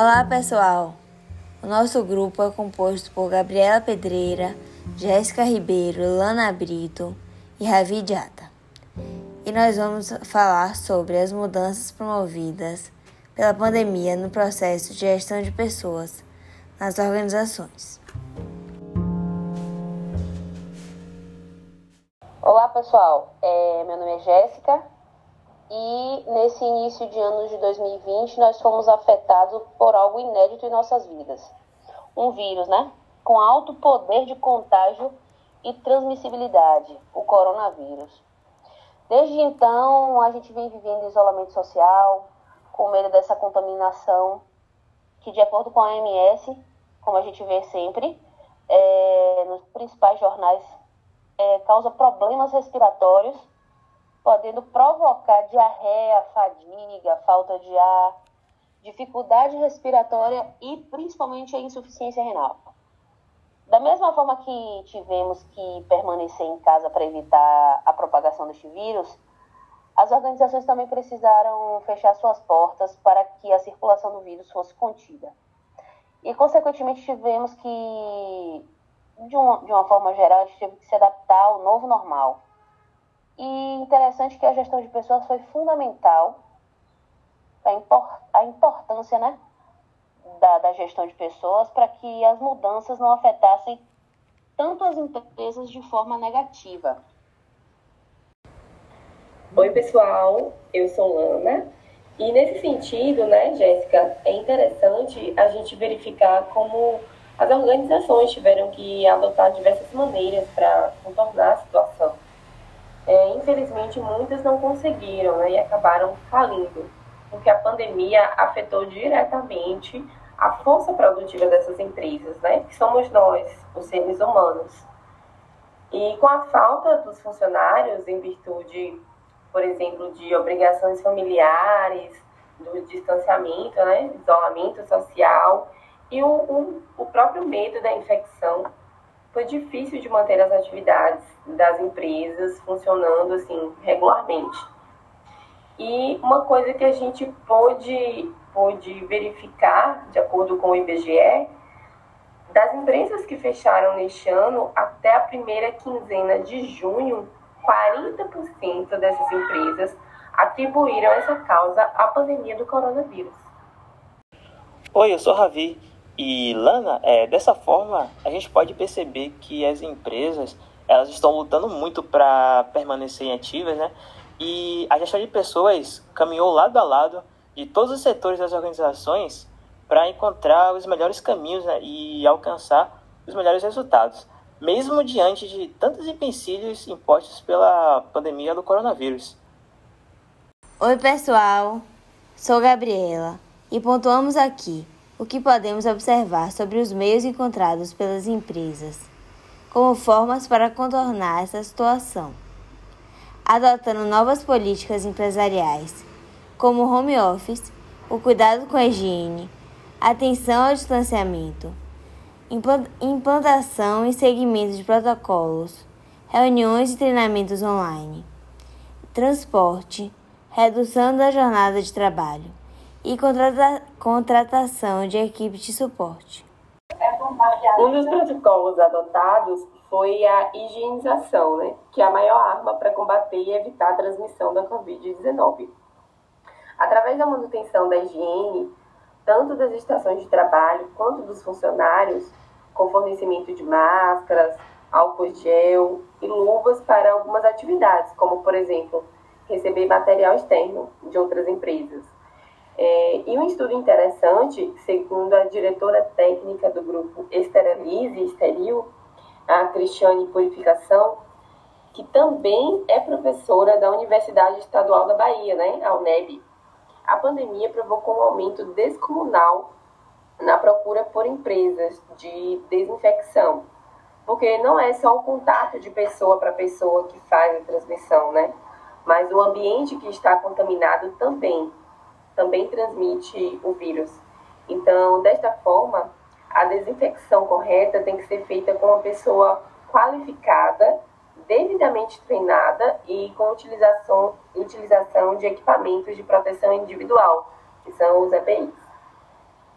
Olá pessoal! O nosso grupo é composto por Gabriela Pedreira, Jéssica Ribeiro, Lana Brito e Ravi Diata. E nós vamos falar sobre as mudanças promovidas pela pandemia no processo de gestão de pessoas nas organizações. Olá pessoal, é, meu nome é Jéssica e nesse início de ano de 2020 nós fomos afetados por algo inédito em nossas vidas. Um vírus, né? Com alto poder de contágio e transmissibilidade, o coronavírus. Desde então, a gente vem vivendo isolamento social, com medo dessa contaminação, que de acordo com a OMS, como a gente vê sempre, é, nos principais jornais, é, causa problemas respiratórios podendo provocar diarreia, fadiga, falta de ar, dificuldade respiratória e principalmente a insuficiência renal. Da mesma forma que tivemos que permanecer em casa para evitar a propagação deste vírus, as organizações também precisaram fechar suas portas para que a circulação do vírus fosse contida. E, consequentemente, tivemos que, de uma, de uma forma geral, a gente teve que se adaptar ao novo normal e interessante que a gestão de pessoas foi fundamental a, import, a importância né, da, da gestão de pessoas para que as mudanças não afetassem tanto as empresas de forma negativa. Oi, pessoal, eu sou Lana. E nesse sentido, né, Jéssica, é interessante a gente verificar como as organizações tiveram que adotar diversas maneiras para contornar a situação é, infelizmente muitas não conseguiram né, e acabaram falindo, porque a pandemia afetou diretamente a força produtiva dessas empresas, né, que somos nós, os seres humanos. E com a falta dos funcionários, em virtude, por exemplo, de obrigações familiares, do distanciamento, né, isolamento social e o, o, o próprio medo da infecção, foi difícil de manter as atividades das empresas funcionando assim regularmente. E uma coisa que a gente pôde, pôde verificar, de acordo com o IBGE, das empresas que fecharam neste ano, até a primeira quinzena de junho, 40% dessas empresas atribuíram essa causa à pandemia do coronavírus. Oi, eu sou Ravi e Lana, é, dessa forma, a gente pode perceber que as empresas elas estão lutando muito para permanecerem ativas, né? E a gestão de pessoas caminhou lado a lado de todos os setores das organizações para encontrar os melhores caminhos né? e alcançar os melhores resultados, mesmo diante de tantos empecilhos impostos pela pandemia do coronavírus. Oi, pessoal. Sou Gabriela e pontuamos aqui o que podemos observar sobre os meios encontrados pelas empresas como formas para contornar essa situação, adotando novas políticas empresariais, como o home office, o cuidado com a higiene, atenção ao distanciamento, implantação e seguimento de protocolos, reuniões e treinamentos online, transporte, redução da jornada de trabalho e contrata contratação de equipe de suporte. Um dos protocolos adotados foi a higienização, né, que é a maior arma para combater e evitar a transmissão da Covid-19. Através da manutenção da higiene, tanto das estações de trabalho quanto dos funcionários, com fornecimento de máscaras, álcool gel e luvas para algumas atividades, como, por exemplo, receber material externo de outras empresas e um estudo interessante, segundo a diretora técnica do grupo Esterilize Esteril, a Cristiane Purificação, que também é professora da Universidade Estadual da Bahia, né, a UNEB. A pandemia provocou um aumento descomunal na procura por empresas de desinfecção, porque não é só o contato de pessoa para pessoa que faz a transmissão, né? Mas o ambiente que está contaminado também também transmite o vírus. Então, desta forma, a desinfecção correta tem que ser feita com uma pessoa qualificada, devidamente treinada e com utilização, utilização de equipamentos de proteção individual, que são os EPIs.